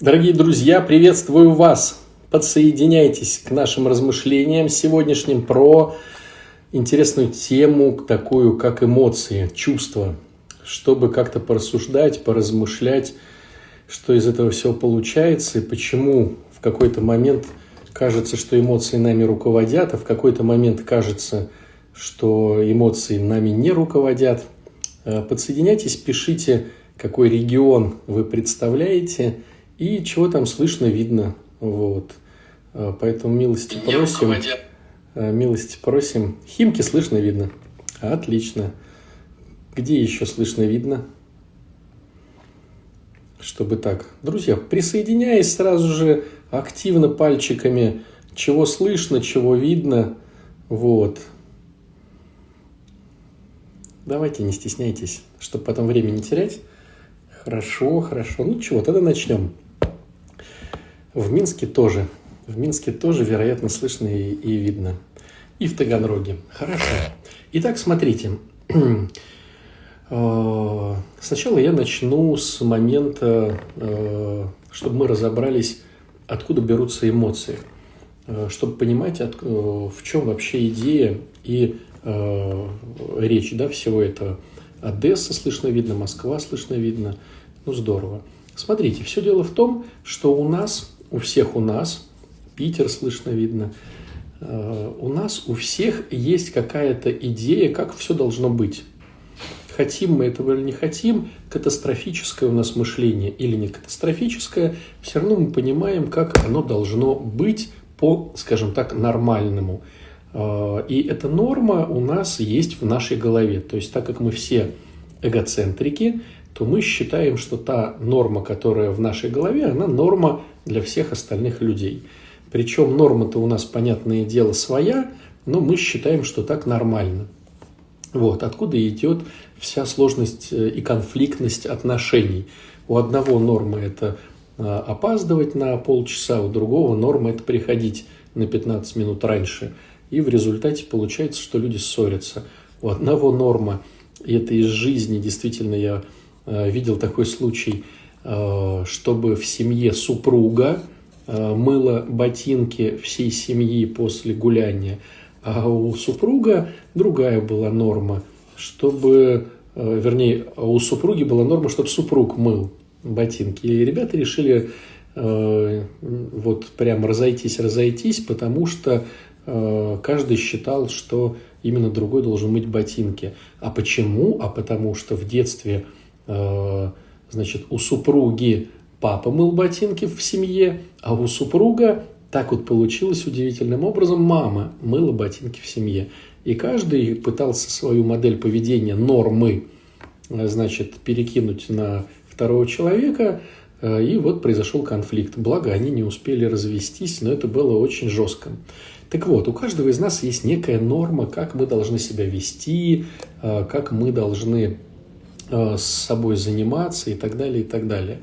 Дорогие друзья, приветствую вас! Подсоединяйтесь к нашим размышлениям сегодняшним про интересную тему, такую как эмоции, чувства, чтобы как-то порассуждать, поразмышлять, что из этого всего получается и почему в какой-то момент кажется, что эмоции нами руководят, а в какой-то момент кажется, что эмоции нами не руководят. Э, подсоединяйтесь, пишите, какой регион вы представляете – и чего там слышно, видно. Вот. А, поэтому милости Не просим. А, милости просим. Химки слышно, видно. Отлично. Где еще слышно, видно? Чтобы так. Друзья, присоединяясь сразу же активно пальчиками, чего слышно, чего видно. Вот. Давайте, не стесняйтесь, чтобы потом время не терять. Хорошо, хорошо. Ну чего, тогда начнем. В Минске тоже. В Минске тоже, вероятно, слышно и, и видно. И в Таганроге. Хорошо. Итак, смотрите. Э, сначала я начну с момента, э, чтобы мы разобрались, откуда берутся эмоции. Э, чтобы понимать, в чем вообще идея и речь да, всего этого. Одесса слышно видно, Москва слышно видно. Ну, здорово. Смотрите, все дело в том, что у нас у всех у нас, Питер слышно видно, э, у нас у всех есть какая-то идея, как все должно быть. Хотим мы этого или не хотим, катастрофическое у нас мышление или не катастрофическое, все равно мы понимаем, как оно должно быть по, скажем так, нормальному. Э, и эта норма у нас есть в нашей голове. То есть так как мы все эгоцентрики, то мы считаем, что та норма, которая в нашей голове, она норма для всех остальных людей. Причем норма-то у нас, понятное дело, своя, но мы считаем, что так нормально. Вот, откуда идет вся сложность э, и конфликтность отношений. У одного нормы это э, опаздывать на полчаса, у другого норма это приходить на 15 минут раньше. И в результате получается, что люди ссорятся. У одного норма, и это из жизни, действительно, я видел такой случай – Э, чтобы в семье супруга э, мыла ботинки всей семьи после гуляния, а у супруга другая была норма, чтобы, э, вернее, у супруги была норма, чтобы супруг мыл ботинки. И ребята решили вот прям разойтись, разойтись, потому что каждый считал, что именно другой должен мыть ботинки. А почему? А потому что в детстве Значит, у супруги папа мыл ботинки в семье, а у супруга так вот получилось удивительным образом, мама мыла ботинки в семье. И каждый пытался свою модель поведения, нормы, значит, перекинуть на второго человека, и вот произошел конфликт. Благо, они не успели развестись, но это было очень жестко. Так вот, у каждого из нас есть некая норма, как мы должны себя вести, как мы должны Э, с собой заниматься и так далее, и так далее.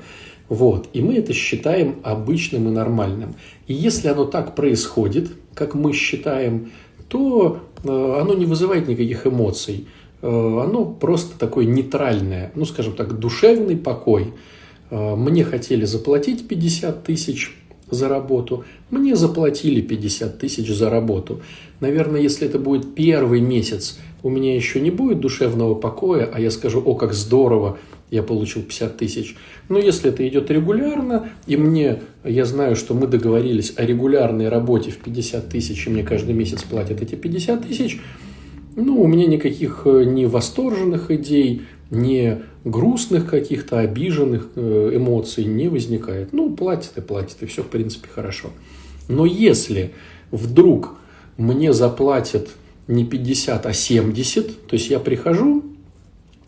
Вот. И мы это считаем обычным и нормальным. И если оно так происходит, как мы считаем, то э, оно не вызывает никаких эмоций. Э, оно просто такое нейтральное, ну, скажем так, душевный покой. Мне хотели заплатить 50 тысяч за работу, мне заплатили 50 тысяч за работу. Наверное, если это будет первый месяц у меня еще не будет душевного покоя, а я скажу, о, как здорово, я получил 50 тысяч. Но если это идет регулярно, и мне, я знаю, что мы договорились о регулярной работе в 50 тысяч, и мне каждый месяц платят эти 50 тысяч, ну, у меня никаких э, ни восторженных идей, ни грустных каких-то обиженных э, эмоций не возникает. Ну, платит и платит, и все, в принципе, хорошо. Но если вдруг мне заплатят не 50, а 70. То есть я прихожу,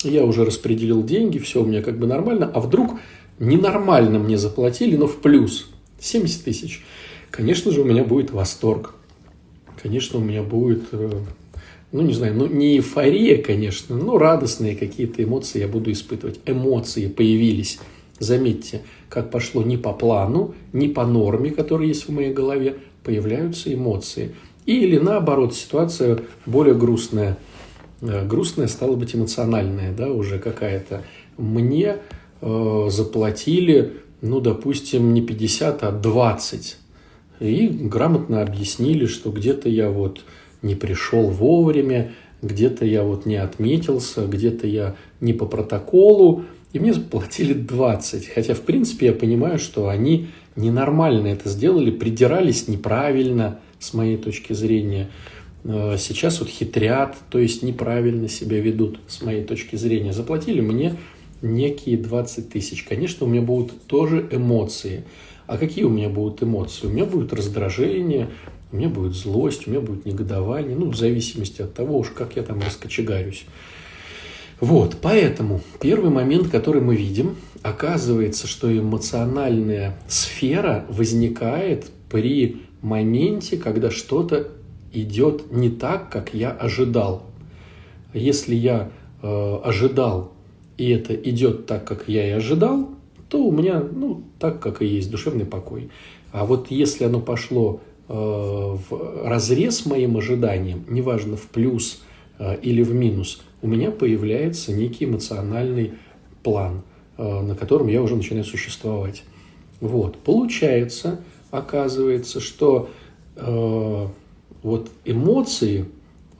я уже распределил деньги, все у меня как бы нормально, а вдруг ненормально мне заплатили, но в плюс 70 тысяч. Конечно же, у меня будет восторг. Конечно, у меня будет, э, ну, не знаю, ну, не эйфория, конечно, но радостные какие-то эмоции я буду испытывать. Эмоции появились. Заметьте, как пошло не по плану, не по норме, которая есть в моей голове, появляются эмоции – или наоборот, ситуация более грустная. Э, грустная стала быть эмоциональная, да, уже какая-то. Мне э, заплатили ну, допустим, не 50, а 20. И грамотно объяснили, что где-то я вот не пришел вовремя, где-то я вот не отметился, где-то я не по протоколу, и мне заплатили 20. Хотя, в принципе, я понимаю, что они ненормально это сделали, придирались неправильно, с моей точки зрения. Э, сейчас вот хитрят, то есть неправильно себя ведут, с моей точки зрения. Заплатили мне некие 20 тысяч. Конечно, у меня будут тоже эмоции. А какие у меня будут эмоции? У меня будет раздражение, у меня будет злость, у меня будет негодование, ну, в зависимости от того уж, как я там раскочегарюсь. Вот, поэтому первый момент, который мы видим, оказывается, что эмоциональная сфера возникает при моменте, когда что-то идет не так, как я ожидал. Если я э, ожидал, и это идет так, как я и ожидал, то у меня, ну, так, как и есть, душевный покой. А вот если оно пошло в разрез моим ожиданиям, неважно, в плюс э, или в минус, у меня появляется некий эмоциональный план, э, на котором я уже начинаю существовать. Вот. Получается, оказывается, что э, вот эмоции,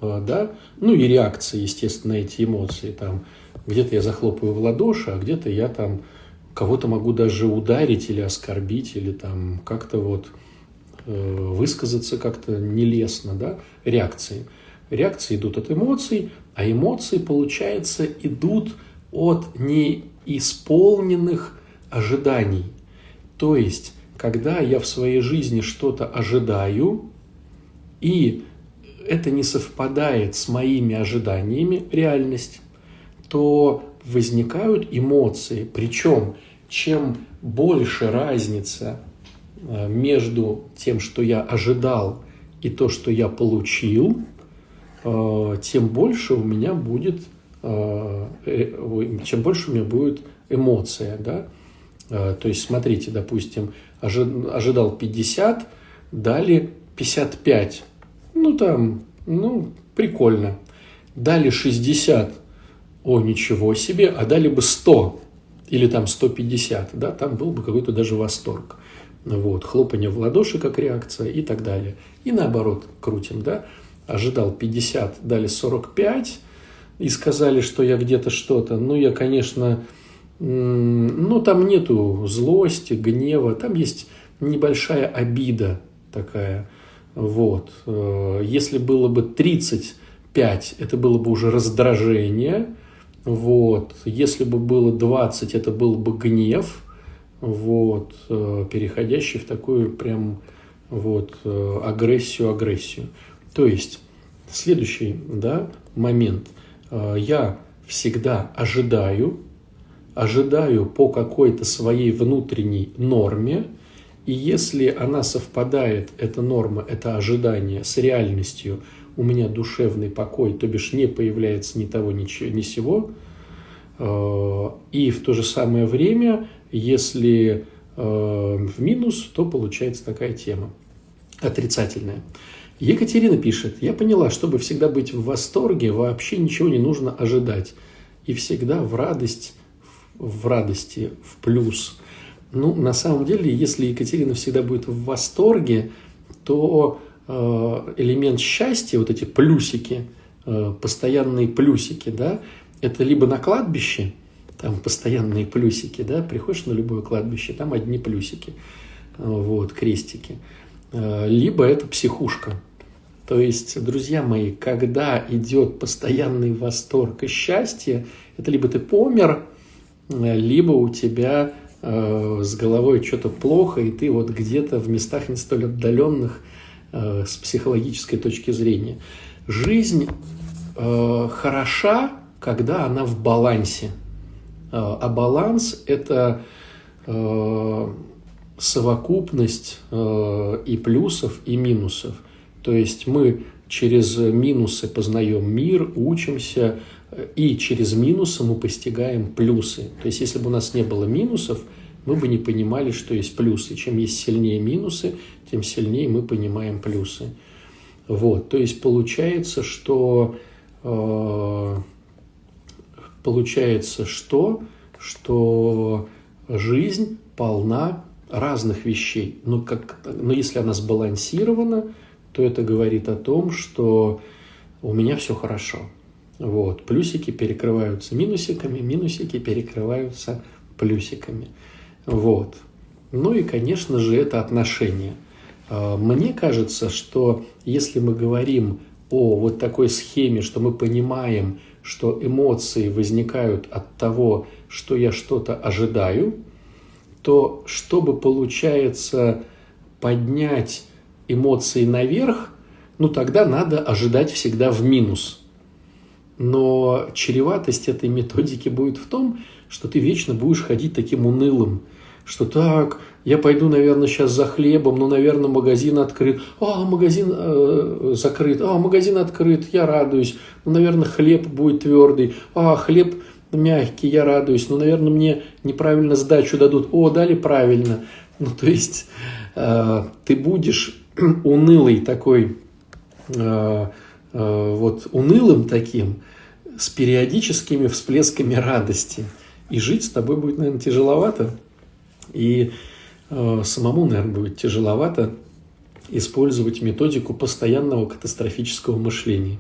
э, да, ну и реакции, естественно, эти эмоции, там, где-то я захлопаю в ладоши, а где-то я там кого-то могу даже ударить или оскорбить, или там как-то вот э, высказаться как-то нелестно, да, реакции. Реакции идут от эмоций, а эмоции, получается, идут от неисполненных ожиданий. То есть, когда я в своей жизни что-то ожидаю, и это не совпадает с моими ожиданиями, реальность, то возникают эмоции. Причем, чем больше разница э, между тем, что я ожидал, и то, что я получил, э, тем больше у меня будет, э, чем больше у меня будет эмоция, да. То есть, смотрите, допустим, ожидал 50, дали 55. Ну, там, ну, прикольно. Дали 60, о, ничего себе, а дали бы 100 или там 150, да, там был бы какой-то даже восторг. Вот, хлопание в ладоши как реакция и так далее. И наоборот крутим, да. Ожидал 50, дали 45 и сказали, что я где-то что-то. Ну, я, конечно, ну, там нету злости, гнева, там есть небольшая обида такая. Вот. Э, если было бы 35, это было бы уже раздражение. Вот. Если бы было 20, это был бы гнев. Вот. Э, переходящий в такую прям вот э, агрессию-агрессию. То есть, следующий да, момент. Я всегда ожидаю, ожидаю по какой-то своей внутренней норме, и если она совпадает, эта норма, это ожидание с реальностью, у меня душевный покой, то бишь не появляется ни того, ни, ни сего, э, и в то же самое время, если э, в минус, то получается такая тема отрицательная. Екатерина пишет, я поняла, чтобы всегда быть в восторге, вообще ничего не нужно ожидать. И всегда в радость, в радости, в плюс – ну, на самом деле, если Екатерина всегда будет в восторге, то э, элемент счастья, вот эти плюсики, э, постоянные плюсики, да, это либо на кладбище, там постоянные плюсики, да, приходишь на любое кладбище, там одни плюсики, вот, крестики, э, либо это психушка. То есть, друзья мои, когда идет постоянный восторг и счастье, это либо ты помер, либо у тебя э, с головой что-то плохо, и ты вот где-то в местах не столь отдаленных э, с психологической точки зрения. Жизнь э, хороша, когда она в балансе. Э, а баланс – это э, совокупность э, и плюсов, и минусов. То есть мы через минусы познаем мир, учимся, и через минусы мы постигаем плюсы. То есть, если бы у нас не было минусов, мы бы не понимали, что есть плюсы. Чем есть сильнее минусы, тем сильнее мы понимаем плюсы. Вот, то есть получается, что э, получается, что, что жизнь полна разных вещей. Но, как, но если она сбалансирована, то это говорит о том, что у меня все хорошо. Вот. Плюсики перекрываются минусиками, минусики перекрываются плюсиками. Вот. Ну и, конечно же, это отношения. А, мне кажется, что если мы говорим о вот такой схеме, что мы понимаем, что эмоции возникают от того, что я что-то ожидаю, то чтобы, получается, поднять эмоции наверх, ну тогда надо ожидать всегда в минус. Но чреватость этой методики будет в том, что ты вечно будешь ходить таким унылым, что так, я пойду, наверное, сейчас за хлебом, но, наверное, магазин открыт. А, магазин э, закрыт. А, магазин открыт, я радуюсь. Ну, наверное, хлеб будет твердый. А, хлеб мягкий, я радуюсь. Ну, наверное, мне неправильно сдачу дадут. О, дали правильно. Ну, то есть э, ты будешь унылый такой, э, э, вот унылым таким, с периодическими всплесками радости. И жить с тобой будет, наверное, тяжеловато. И самому, наверное, будет тяжеловато использовать методику постоянного катастрофического мышления.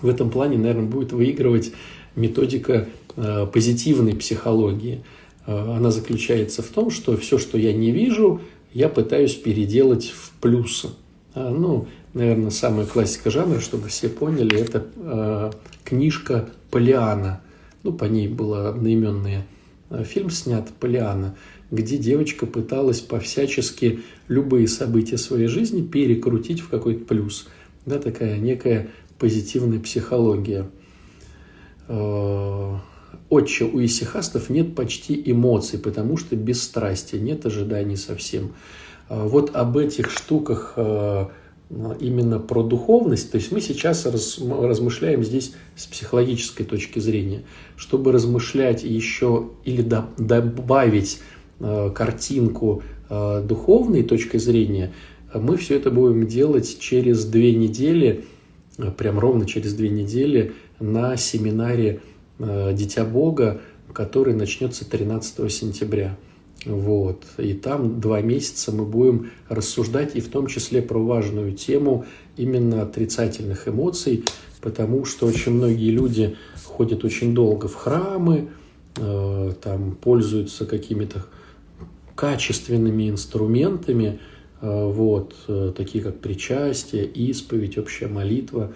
В этом плане, наверное, будет выигрывать методика э, позитивной психологии. Э, она заключается в том, что все, что я не вижу, я пытаюсь переделать в плюсы. А, ну, наверное, самая классика жанра, чтобы все поняли, это э, книжка Полиана. Ну, по ней был одноименный э, фильм снят Полиана где девочка пыталась по-всячески любые события своей жизни перекрутить в какой-то плюс. Да, такая некая позитивная психология. Э, отче у исихастов нет почти эмоций, потому что бесстрастия, нет ожиданий совсем. Э, вот об этих штуках э, именно про духовность, то есть мы сейчас размышляем здесь с психологической точки зрения, чтобы размышлять еще или добавить картинку э, духовной точки зрения, мы все это будем делать через две недели, э, прям ровно через две недели на семинаре «Дитя Бога», который начнется 13 сентября. Вот. И там два месяца мы будем рассуждать и в том числе про важную тему именно отрицательных эмоций, потому что очень многие люди ходят очень долго в храмы, э, там пользуются какими-то качественными инструментами, э, вот, э, такие как причастие, исповедь, общая молитва.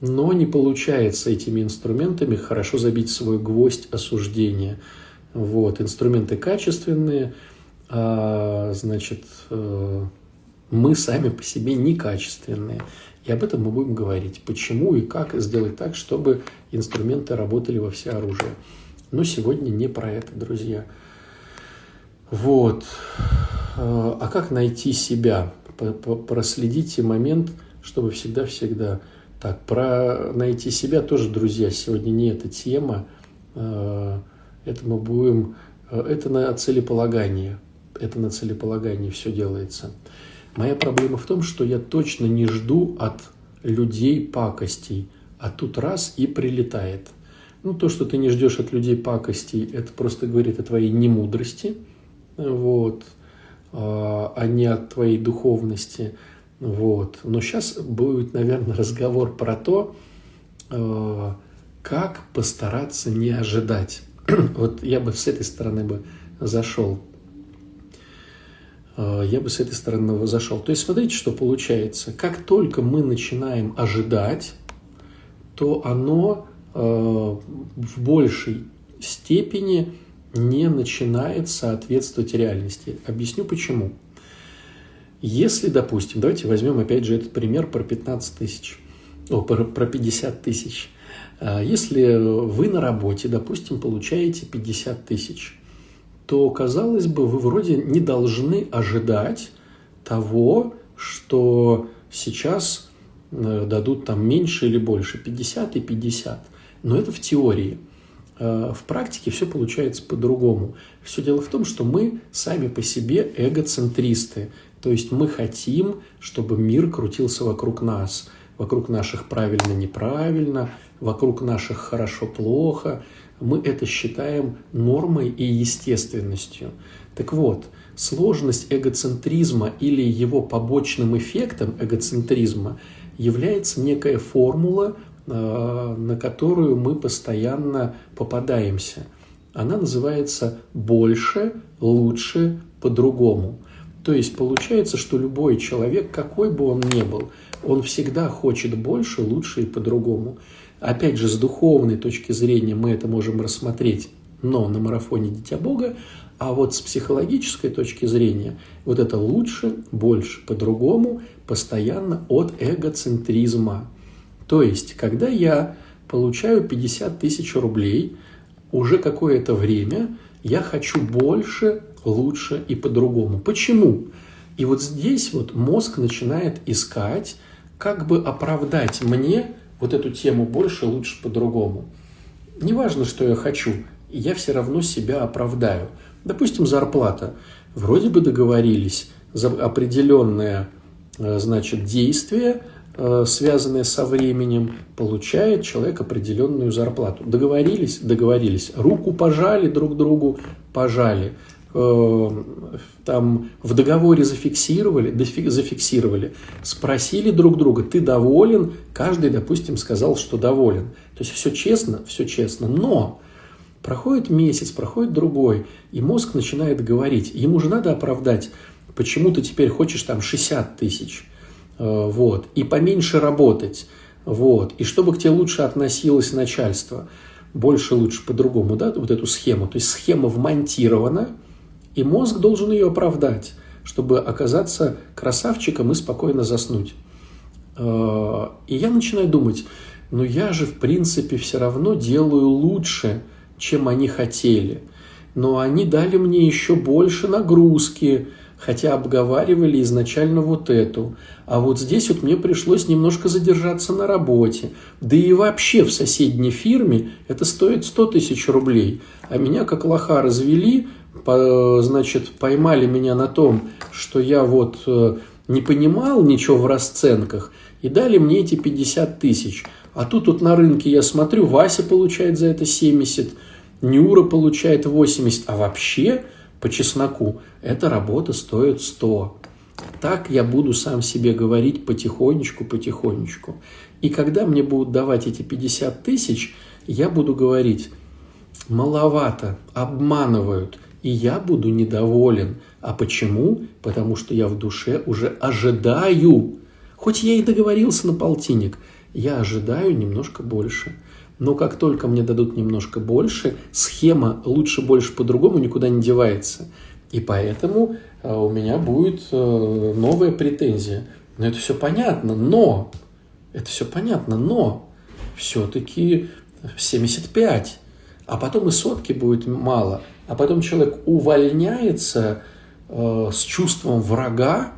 Но не получается этими инструментами хорошо забить свой гвоздь осуждения. Вот, инструменты качественные, а, значит, э, мы сами по себе некачественные. И об этом мы будем говорить. Почему и как сделать так, чтобы инструменты работали во все оружие. Но сегодня не про это, друзья. Вот. А, а как найти себя? Проследите момент, чтобы всегда-всегда... Так, про найти себя тоже, друзья, сегодня не эта тема. А, это мы будем... А, это на целеполагание. Это на целеполагании все делается. Моя проблема в том, что я точно не жду от людей пакостей, а тут раз и прилетает. Ну, то, что ты не ждешь от людей пакостей, это просто говорит о твоей немудрости – вот, а, а не от твоей духовности. Вот. Но сейчас будет, наверное, разговор про то, а, как постараться не ожидать. вот я бы с этой стороны бы зашел. А, я бы с этой стороны зашел. То есть смотрите, что получается. Как только мы начинаем ожидать, то оно в большей степени не начинает соответствовать реальности. Объясню почему. Если, допустим, давайте возьмем опять же этот пример про 15 тысяч, о, про, про 50 тысяч. А, если вы на работе, допустим, получаете 50 тысяч, то, казалось бы, вы вроде не должны ожидать того, что сейчас э, дадут там меньше или больше, 50 и 50. Но это в теории – в практике все получается по-другому. Все дело в том, что мы сами по себе эгоцентристы. То есть мы хотим, чтобы мир крутился вокруг нас, вокруг наших правильно-неправильно, вокруг наших хорошо-плохо. мы это считаем нормой и естественностью. Так вот, сложность эгоцентризма или его побочным эффектом эгоцентризма является некая формула, э, на которую мы постоянно попадаемся. Она называется «больше, лучше, по-другому». То есть получается, что любой человек, какой бы он ни был, он всегда хочет больше, лучше и по-другому. Опять же, с духовной точки зрения мы это можем рассмотреть, но на марафоне Дитя Бога, а вот с психологической точки зрения, вот это лучше, больше, по-другому, постоянно от эгоцентризма. То есть, когда я получаю 50 тысяч рублей, уже какое-то время я хочу больше, лучше и по-другому. Почему? И вот здесь вот мозг начинает искать, как бы оправдать мне вот эту тему больше, лучше, по-другому. Неважно, что я хочу, я все равно себя оправдаю. Допустим, зарплата. Вроде бы договорились за определенное э, значит, действие, связанное со временем, получает человек определенную зарплату. Договорились? Договорились. Руку пожали друг другу? Пожали. Э, там в договоре зафиксировали, зафиксировали, спросили друг друга, ты доволен? Каждый, допустим, сказал, что доволен. То есть все честно, все честно. Но проходит месяц, проходит другой, и мозг начинает говорить, ему же надо оправдать, почему ты теперь хочешь там 60 тысяч, э, вот, и поменьше работать, вот, и чтобы к тебе лучше относилось начальство, больше лучше по-другому, да, вот эту схему. То есть схема вмонтирована, и мозг должен ее оправдать, чтобы оказаться красавчиком и спокойно заснуть. Э, и я начинаю думать, ну я же в принципе все равно делаю лучше, чем они хотели. Но они дали мне еще больше нагрузки, хотя обговаривали изначально вот эту. А вот здесь вот мне пришлось немножко задержаться на работе. Да и вообще в соседней фирме это стоит 100 тысяч рублей. А меня как лоха развели, значит, поймали меня на том, что я вот э, не понимал ничего в расценках, и дали мне эти 50 тысяч. А тут вот на рынке я смотрю, Вася получает за это 70, Нюра получает 80, а вообще по чесноку эта работа стоит 100. Так я буду сам себе говорить потихонечку, потихонечку. И когда мне будут давать эти 50 тысяч, я буду говорить, маловато, обманывают – и я буду недоволен. А почему? Потому что я в душе уже ожидаю. Хоть я и договорился на полтинник, я ожидаю немножко больше. Но как только мне дадут немножко больше, схема лучше больше по-другому никуда не девается. И поэтому э, у меня будет э, новая претензия. Но это все понятно, но это все понятно, но все-таки 75, а потом и сотки будет мало а потом человек увольняется э, с чувством врага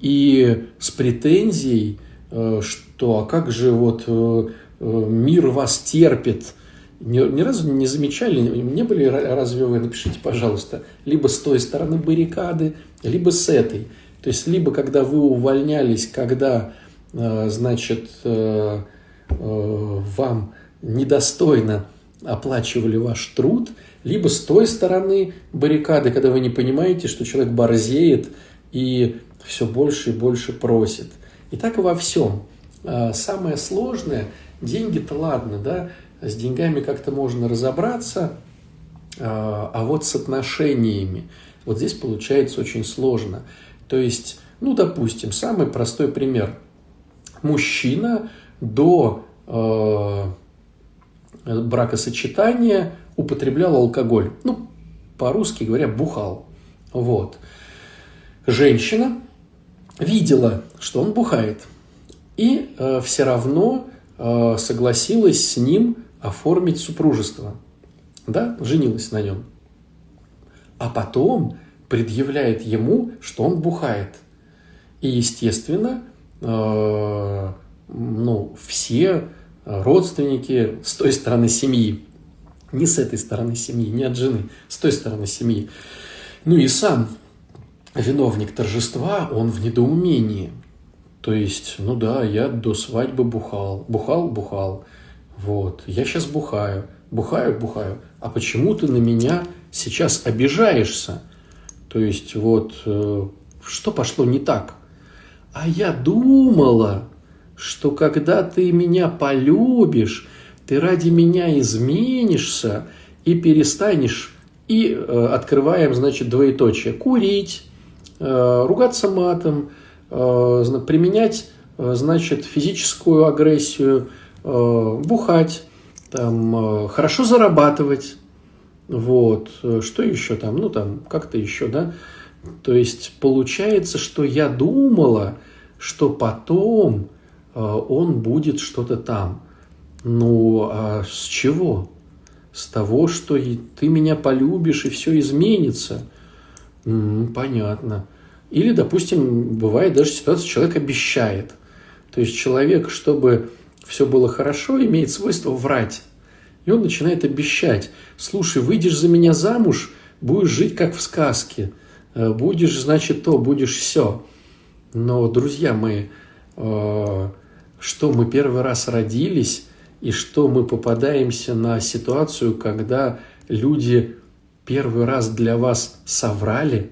и с претензией, э, что а как же вот э, мир вас терпит. Ни, ни разу не замечали, не были разве вы, напишите, пожалуйста, либо с той стороны баррикады, либо с этой. То есть, либо когда вы увольнялись, когда, э, значит, э, вам недостойно оплачивали ваш труд – либо с той стороны баррикады, когда вы не понимаете, что человек борзеет и все больше и больше просит. И так и во всем. Самое сложное, деньги-то ладно, да, с деньгами как-то можно разобраться, а, а вот с отношениями, вот здесь получается очень сложно. То есть, ну, допустим, самый простой пример. Мужчина до э, бракосочетания употреблял алкоголь. Ну, по-русски говоря, бухал. Вот. Женщина видела, что он бухает, и э, все равно согласилась с ним оформить супружество. Да, женилась на нем. А потом предъявляет ему, что он бухает. И, естественно, э, ну, все родственники с той стороны семьи не с этой стороны семьи, не от жены, с той стороны семьи. Ну и сам виновник торжества, он в недоумении. То есть, ну да, я до свадьбы бухал, бухал, бухал. Вот, я сейчас бухаю, бухаю, бухаю. А почему ты на меня сейчас обижаешься? То есть вот э, что пошло не так? А я думала, что когда ты меня полюбишь, ты ради меня изменишься и перестанешь, и э, открываем, значит, двоеточие, курить, э, ругаться матом, применять, э, значит, физическую агрессию, э, бухать, там, э, хорошо зарабатывать, вот, что еще там, ну там, как-то еще, да, то есть получается, что я думала, что потом э, он будет что-то там. Ну, а с чего? С того, что ты меня полюбишь и все изменится. М-м, понятно. Или, допустим, бывает даже ситуация, человек обещает. То есть человек, чтобы все было хорошо, имеет свойство врать. И он начинает обещать. Слушай, выйдешь за меня замуж, будешь жить как в сказке. Э, будешь, значит, то, будешь все. Но, друзья мои, э, что мы первый раз родились, и что мы попадаемся на ситуацию, когда люди первый раз для вас соврали,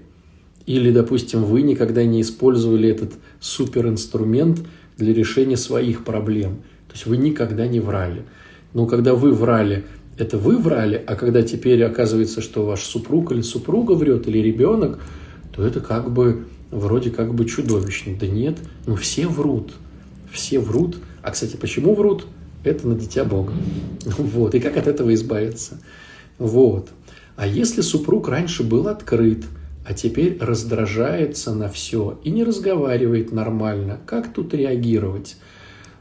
или, допустим, вы никогда не использовали этот суперинструмент для решения своих проблем. То есть вы никогда не врали. Но когда вы врали, это вы врали, а когда теперь оказывается, что ваш супруг или супруга врет, или ребенок, то это как бы вроде как бы чудовищно. Да нет, ну все врут. Все врут. А, кстати, почему врут? Это на дитя Бога. Вот. И как от этого избавиться? Вот. А если супруг раньше был открыт, а теперь раздражается на все и не разговаривает нормально, как тут реагировать?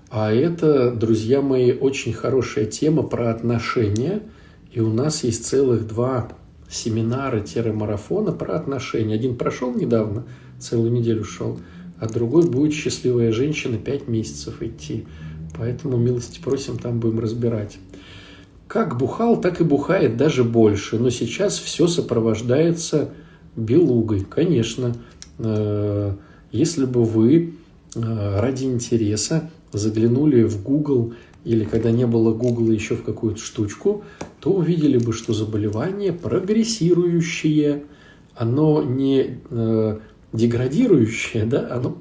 А это, друзья мои, очень хорошая тема про отношения. И у нас есть целых два семинара-марафона про отношения. Один прошел недавно, целую неделю шел, а другой будет «Счастливая женщина» пять месяцев идти. Поэтому милости просим, там будем разбирать. Как бухал, так и бухает даже больше. Но сейчас все сопровождается белугой. Конечно, э, если бы вы э, ради интереса заглянули в Google или когда не было Google еще в какую-то штучку, то увидели бы, что заболевание прогрессирующее, оно не э, деградирующее, да, оно,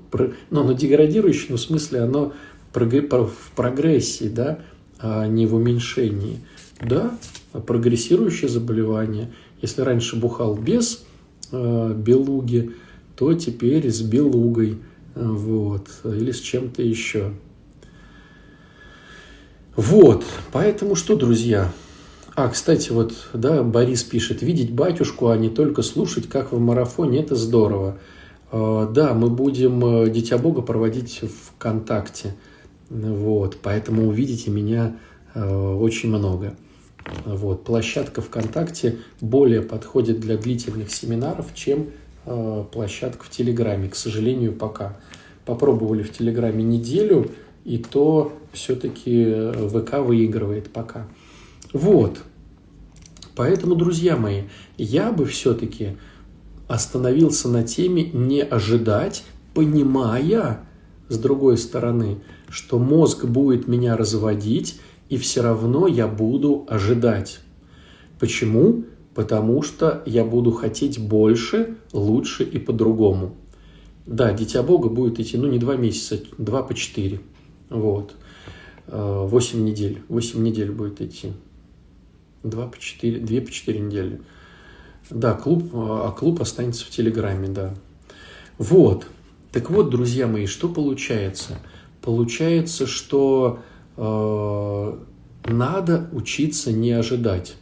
ну, оно деградирующее, но в смысле оно в прогрессии, да, а не в уменьшении. Да, прогрессирующее заболевание. Если раньше бухал без белуги, то теперь с белугой, э, вот, или с чем-то еще. Вот, поэтому что, друзья? А, кстати, вот, да, Борис пишет, видеть батюшку, а не только слушать, как в марафоне, это здорово. А, да, мы будем э, Дитя Бога проводить ВКонтакте, вот, поэтому увидите меня э, очень много. Вот, площадка ВКонтакте более подходит для длительных семинаров, чем э, площадка в Телеграме, к сожалению, пока. Попробовали в Телеграме неделю – и то все-таки ВК выигрывает пока. Вот. Поэтому, друзья мои, я бы все-таки остановился на теме не ожидать, понимая, с другой стороны, что мозг будет меня разводить, и все равно я буду ожидать. Почему? Потому что я буду хотеть больше, лучше и по-другому. Да, Дитя Бога будет идти, ну, не два месяца, два по четыре. Вот. 8 э, недель. 8 недель будет идти. 2 по 4, 2 по 4 недели. Да, клуб, а клуб останется в Телеграме, да. Вот. Так вот, друзья мои, что получается? Получается, что э, надо учиться не ожидать.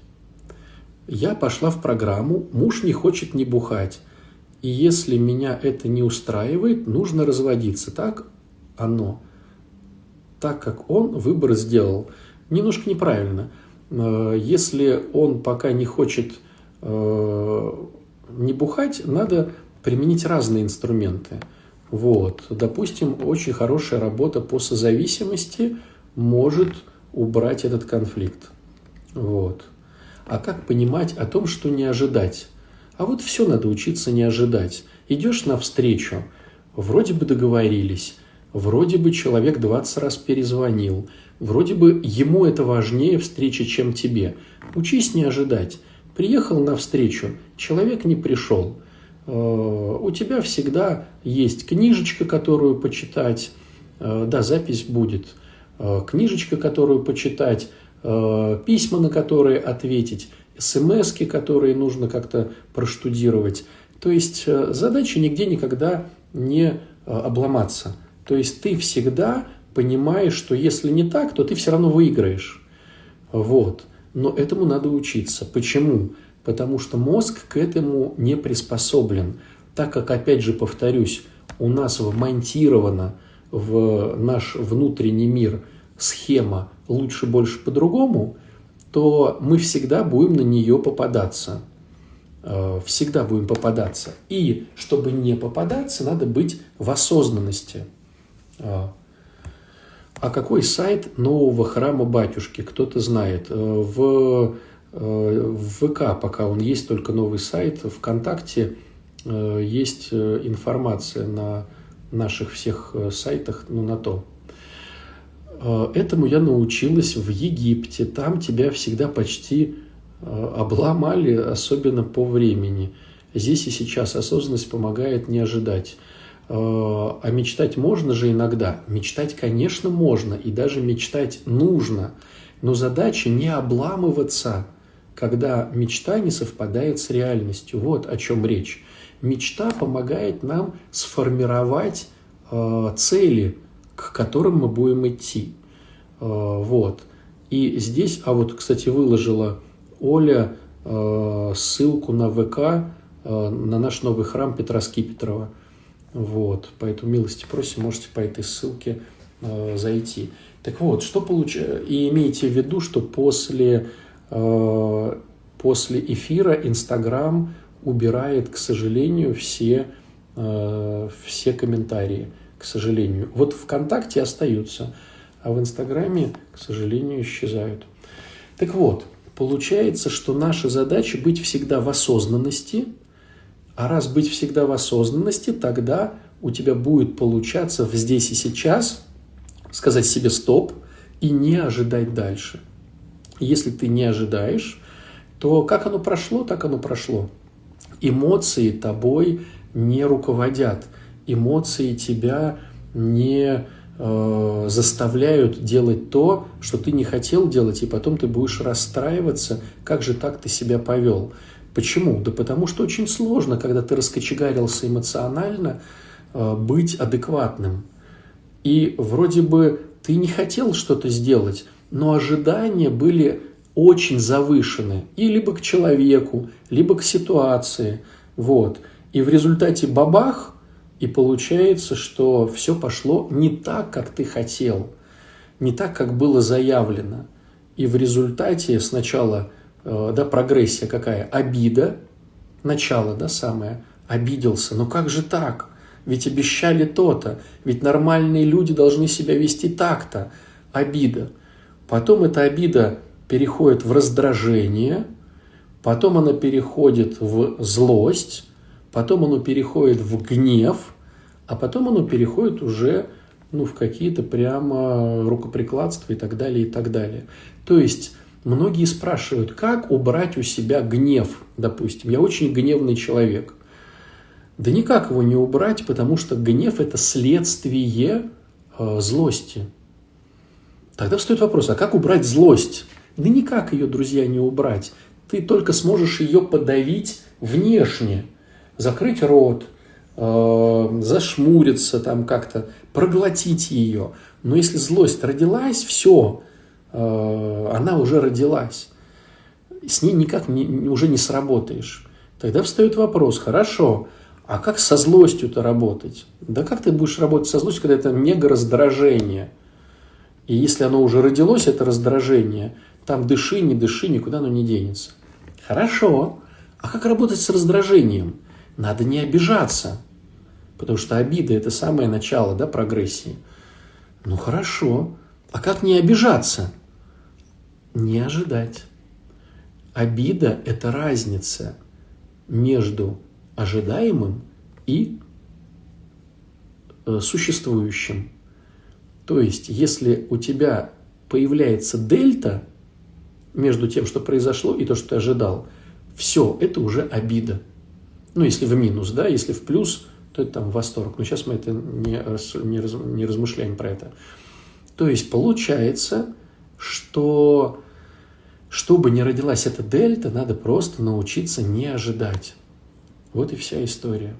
Я пошла в программу, муж не хочет не бухать. И если меня это не устраивает, нужно разводиться. Так оно так, как он выбор сделал. Немножко неправильно. Э, если он пока не хочет э, не бухать, надо применить разные инструменты. Вот. Допустим, очень хорошая работа по созависимости может убрать этот конфликт. Вот. А как понимать о том, что не ожидать? А вот все надо учиться не ожидать. Идешь навстречу, вроде бы договорились, Вроде бы человек 20 раз перезвонил, Вроде бы ему это важнее встреча, чем тебе. Учись не ожидать. Приехал на встречу, человек не пришел. Э, у тебя всегда есть книжечка, которую почитать. Э, да, запись будет. Э, книжечка, которую почитать, письма, на которые ответить, смс, которые нужно как-то проштудировать. То есть задача нигде никогда не обломаться. То есть ты всегда понимаешь, что если не так, то ты все равно выиграешь. Вот. Но этому надо учиться. Почему? Потому что мозг к этому не приспособлен. Так как, опять же, повторюсь, у нас вмонтирована в наш внутренний мир схема «лучше, больше, по-другому», то мы всегда будем на нее попадаться. Э, всегда будем попадаться. И чтобы не попадаться, надо быть в осознанности. Э, а какой сайт нового храма батюшки? Кто-то знает. Э, в, в ВК пока он есть только новый сайт. ВКонтакте есть информация на наших всех сайтах, ну, на то. Этому я научилась в Египте. Там тебя всегда почти обломали, особенно по времени. Здесь и сейчас осознанность помогает не ожидать. Э, а мечтать можно же иногда. Мечтать, конечно, можно, и даже мечтать нужно. Но задача не обламываться, когда мечта не совпадает с реальностью. Вот о чем речь. Мечта помогает нам сформировать э, цели, к которым мы будем идти. Э, вот. И здесь, а вот, кстати, выложила Оля э, ссылку на ВК э, на наш новый храм Петра Скипетрова – вот, поэтому милости просим, можете по этой ссылке зайти. Так вот, что получается, и имейте в виду, что после, после эфира Инстаграм убирает, к сожалению, все, все комментарии, к сожалению. Вот ВКонтакте остаются, а в Инстаграме, к сожалению, исчезают. Так вот, получается, что наша задача быть всегда в осознанности – а раз быть всегда в осознанности, тогда у тебя будет получаться в здесь и сейчас сказать себе стоп и не ожидать дальше. Если ты не ожидаешь, то как оно прошло, так оно прошло. Эмоции тобой не руководят. Эмоции тебя не э, заставляют делать то, что ты не хотел делать, и потом ты будешь расстраиваться, как же так ты себя повел. Почему? Да потому что очень сложно, когда ты раскочегарился эмоционально, э, быть адекватным. И вроде бы ты не хотел что-то сделать, но ожидания были очень завышены. И либо к человеку, либо к ситуации. Вот. И в результате бабах, и получается, что все пошло не так, как ты хотел, не так, как было заявлено. И в результате сначала – Э, да, прогрессия какая? Обида, начало, да, самое, обиделся. Но как же так? Ведь обещали то-то, ведь нормальные люди должны себя вести так-то. Обида. Потом эта обида переходит в раздражение, потом она переходит в злость, потом оно переходит в гнев, а потом оно переходит уже ну, в какие-то прямо рукоприкладства и так далее, и так далее. То есть Многие спрашивают, как убрать у себя гнев, допустим. Я очень гневный человек. Да никак его не убрать, потому что гнев – это следствие э, злости. Тогда встает вопрос, а как убрать злость? Да никак ее, друзья, не убрать. Ты только сможешь ее подавить внешне, закрыть рот, э, зашмуриться там как-то, проглотить ее. Но если злость родилась, все, Э, она уже родилась. С ней никак не, уже не сработаешь. Тогда встает вопрос, хорошо, а как со злостью-то работать? Да как ты будешь работать со злостью, когда это мега раздражение? И если оно уже родилось, это раздражение, там дыши, не дыши, никуда оно не денется. Хорошо. А как работать с раздражением? Надо не обижаться. Потому что обида – это самое начало да, прогрессии. Ну хорошо. А как не обижаться? не ожидать. Обида – это разница между ожидаемым и э, существующим. То есть, если у тебя появляется дельта между тем, что произошло, и то, что ты ожидал, все, это уже обида. Ну, если в минус, да, если в плюс, то это там восторг. Но сейчас мы это не, не, раз, не размышляем про это. То есть получается, что чтобы не родилась эта дельта, надо просто научиться не ожидать. Вот и вся история.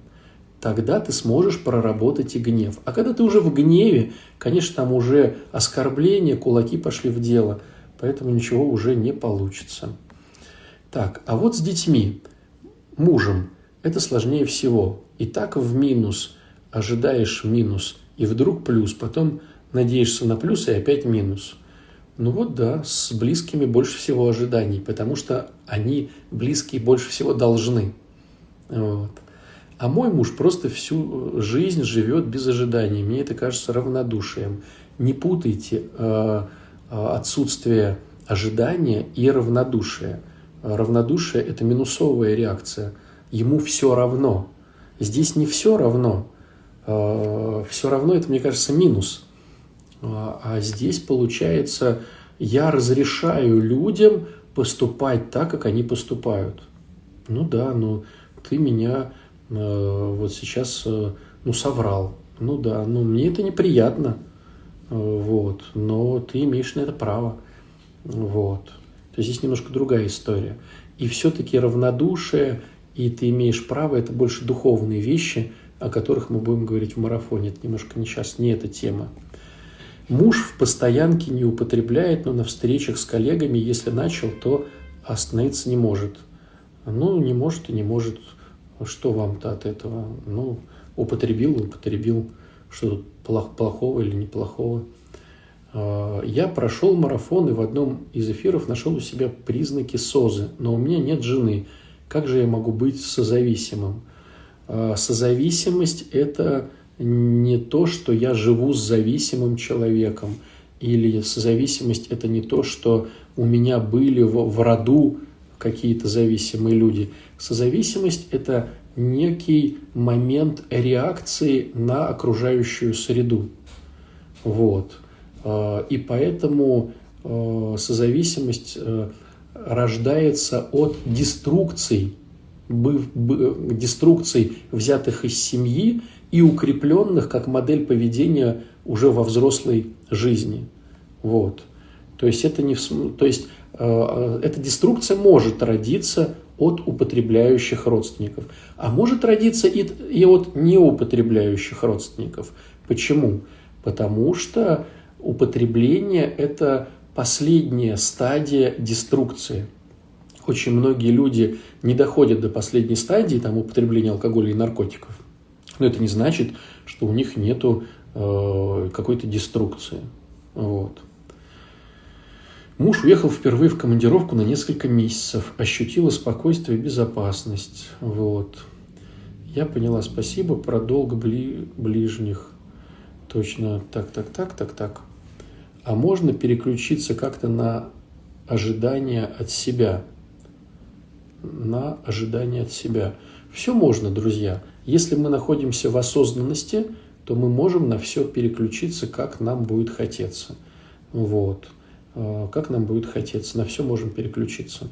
Тогда ты сможешь проработать и гнев. А когда ты уже в гневе, конечно, там уже оскорбления, кулаки пошли в дело, поэтому ничего уже не получится. Так, а вот с детьми, мужем, это сложнее всего. И так в минус ожидаешь минус, и вдруг плюс, потом надеешься на плюс и опять минус. Ну вот да, с близкими больше всего ожиданий, потому что они близкие больше всего должны. Вот. А мой муж просто всю жизнь живет без ожиданий. Мне это кажется равнодушием. Не путайте э, отсутствие ожидания и равнодушие. Равнодушие – это минусовая реакция. Ему все равно. Здесь не все равно. Э, все равно – это, мне кажется, минус. А, а здесь, получается, я разрешаю людям поступать так, как они поступают. Ну да, ну ты меня э, вот сейчас ну соврал. Ну да, ну мне это неприятно. Вот, но ты имеешь на это право. Вот. То есть здесь немножко другая история. И все-таки равнодушие, и ты имеешь право, это больше духовные вещи, о которых мы будем говорить в марафоне. Это немножко не сейчас, не эта тема. Муж в постоянке не употребляет, но на встречах с коллегами, если начал, то остановиться не может. Ну, не может и не может. Что вам-то от этого? Ну, употребил, употребил. Что тут плохого или неплохого? А, я прошел марафон и в одном из эфиров нашел у себя признаки СОЗы, но у меня нет жены. Как же я могу быть созависимым? А, созависимость – это не то, что я живу с зависимым человеком, или созависимость – это не то, что у меня были в, роду какие-то зависимые люди. Созависимость – это некий момент реакции на окружающую среду. Вот. А, и поэтому а, созависимость э, рождается от деструкций, деструкций, взятых из семьи и укрепленных как модель поведения уже во взрослой жизни. Вот. То есть, это не, то есть э, эта деструкция может родиться от употребляющих родственников, а может родиться и, и от неупотребляющих родственников. Почему? Потому что употребление – это последняя стадия деструкции. Очень многие люди не доходят до последней стадии там, употребления алкоголя и наркотиков. Но это не значит, что у них нету э, какой-то деструкции. Вот. Муж уехал впервые в командировку на несколько месяцев, ощутила спокойствие и безопасность. Вот. Я поняла, спасибо, про долг бли, ближних. Точно, так, так, так, так, так. А можно переключиться как-то на ожидание от себя. На ожидание от себя. Все можно, друзья. Если мы находимся в осознанности, то мы можем на все переключиться, как нам будет хотеться. Вот. Э, как нам будет хотеться, на все можем переключиться.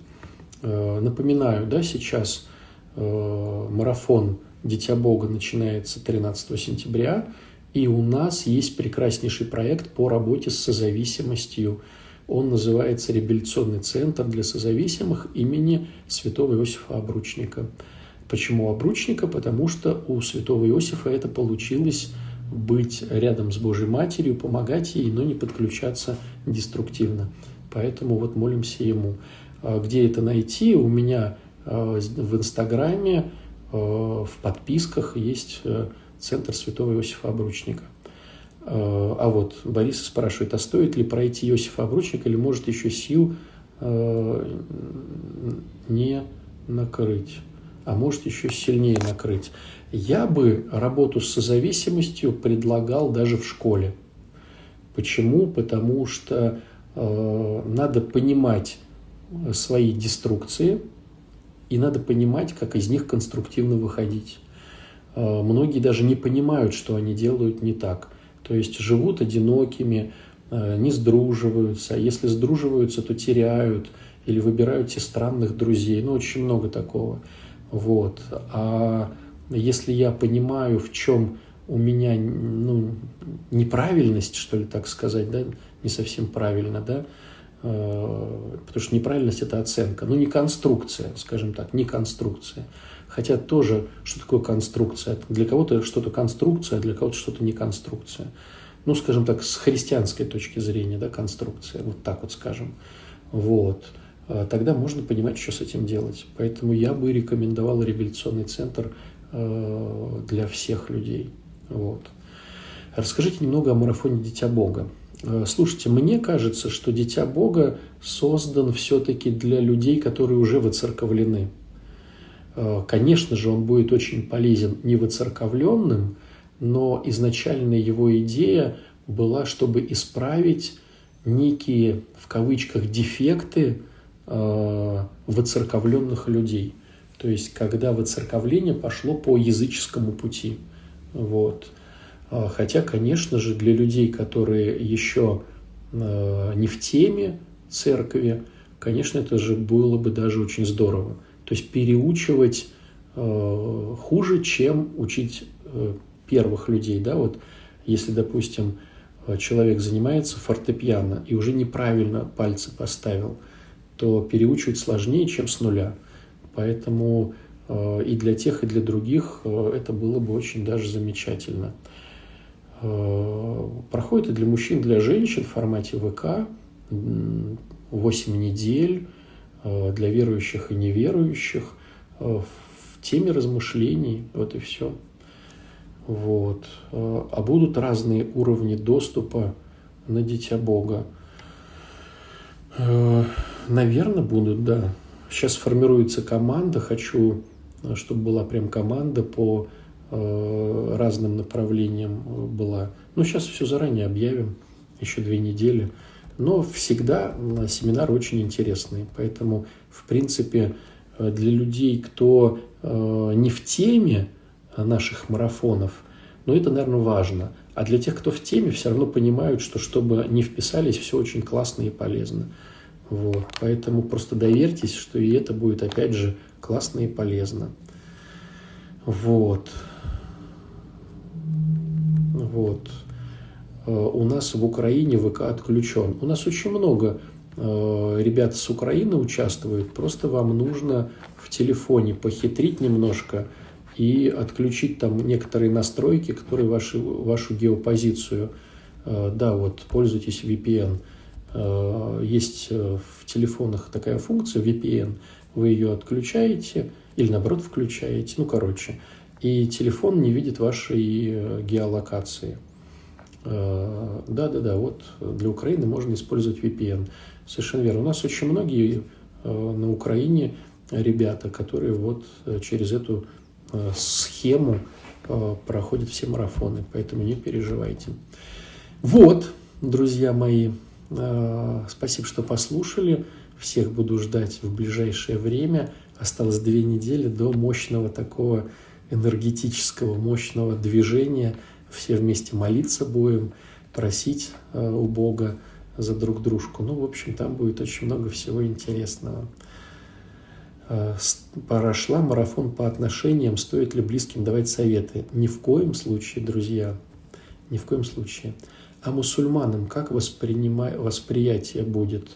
Э, напоминаю, да, сейчас э, марафон «Дитя Бога» начинается 13 сентября, и у нас есть прекраснейший проект по работе с созависимостью. Он называется «Реабилитационный центр для созависимых» имени святого Иосифа Обручника. Почему обручника? Потому что у святого Иосифа это получилось быть рядом с Божьей Матерью, помогать ей, но не подключаться деструктивно. Поэтому вот молимся ему. А где это найти? У меня а, в Инстаграме, а, в подписках есть э, Центр Святого Иосифа Обручника. А вот Борис спрашивает, а стоит ли пройти Иосифа Обручника или может еще сил не накрыть? а может еще сильнее накрыть. Я бы работу с созависимостью предлагал даже в школе. Почему? Потому что э, надо понимать свои деструкции и надо понимать, как из них конструктивно выходить. Э, многие даже не понимают, что они делают не так. То есть живут одинокими, не сдруживаются, а если сдруживаются, то теряют или выбирают те странных друзей. Ну, очень много такого. Вот. А если я понимаю, в чем у меня ну, неправильность, что ли, так сказать, да, не совсем правильно, да, э, потому что неправильность – это оценка, ну, не конструкция, скажем так, не конструкция. Хотя тоже, что такое конструкция? Для кого-то что-то конструкция, для кого-то что-то не конструкция. Ну, скажем так, с христианской точки зрения, да, конструкция, вот так вот скажем. Вот. А тогда можно понимать, что с этим делать. Поэтому я бы рекомендовал реабилитационный центр э, для всех людей. Вот. Расскажите немного о марафоне «Дитя Бога». Э, слушайте, мне кажется, что «Дитя Бога» создан все-таки для людей, которые уже выцерковлены. Э, конечно же, он будет очень полезен невыцерковленным, но изначальная его идея была, чтобы исправить некие, в кавычках, дефекты э, выцерковленных людей. То есть, когда выцерковление пошло по языческому пути. Вот. Э, хотя, конечно же, для людей, которые еще э, не в теме церкви, конечно, это же было бы даже очень здорово. То есть переучивать э, хуже, чем учить э, первых людей. Да? Вот если, допустим, человек занимается фортепиано и уже неправильно пальцы поставил, то переучивать сложнее, чем с нуля. Поэтому э, и для тех, и для других э, это было бы очень даже замечательно. Э, проходит и для мужчин, и для женщин в формате ВК 8 недель Э, для верующих и неверующих э, в теме размышлений. Вот и все. Вот. Э, а будут разные уровни доступа на Дитя Бога. Наверное, будут, да. Сейчас формируется команда. Хочу, чтобы была прям команда по разным направлениям была. Ну, сейчас все заранее объявим. Еще две недели. Но всегда семинары очень интересные. Поэтому, в принципе, э, для людей, кто э, не в теме наших марафонов, ну, это, наверное, важно. А для тех, кто в теме, все равно понимают, что чтобы не вписались, все очень классно и полезно. Вот. Поэтому просто доверьтесь, что и это будет, опять же, классно и полезно. Вот. Вот. Э, у нас в Украине ВК отключен. У нас очень много э, ребят с Украины участвуют. Просто вам нужно в телефоне похитрить немножко и отключить там некоторые настройки, которые ваши, вашу геопозицию. Э, да, вот, пользуйтесь VPN. Есть в телефонах такая функция VPN. Вы ее отключаете или наоборот включаете. Ну, короче. И телефон не видит вашей геолокации. Э, да-да-да, вот для Украины можно использовать VPN. Совершенно верно. У нас очень многие э, на Украине ребята, которые вот э, через эту схему проходят все марафоны, поэтому не переживайте. Вот, друзья мои, спасибо, что послушали. Всех буду ждать в ближайшее время. Осталось две недели до мощного такого энергетического, мощного движения – все вместе молиться будем, просить э, у Бога за друг дружку. Ну, в общем, там будет очень много всего интересного. Э, прошла марафон по отношениям, стоит ли близким давать советы. Ни в коем случае, друзья, ни в коем случае. А мусульманам как воспринимай, восприятие будет?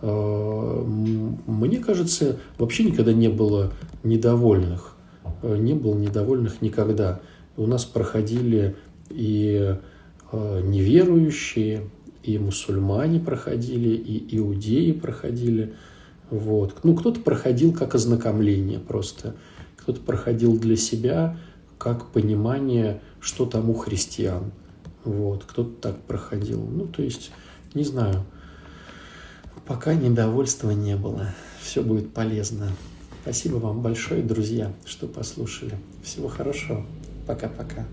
Э, мне кажется, вообще никогда не было недовольных. Не было недовольных никогда. У нас проходили и э, неверующие, и мусульмане проходили, и иудеи проходили. Вот. Ну, кто-то проходил как ознакомление просто, кто-то проходил для себя как понимание, что там у христиан. Вот. Кто-то так проходил. Ну, то есть, не знаю, пока недовольства не было. Все будет полезно. Спасибо вам большое, друзья, что послушали. Всего хорошего. Пока-пока.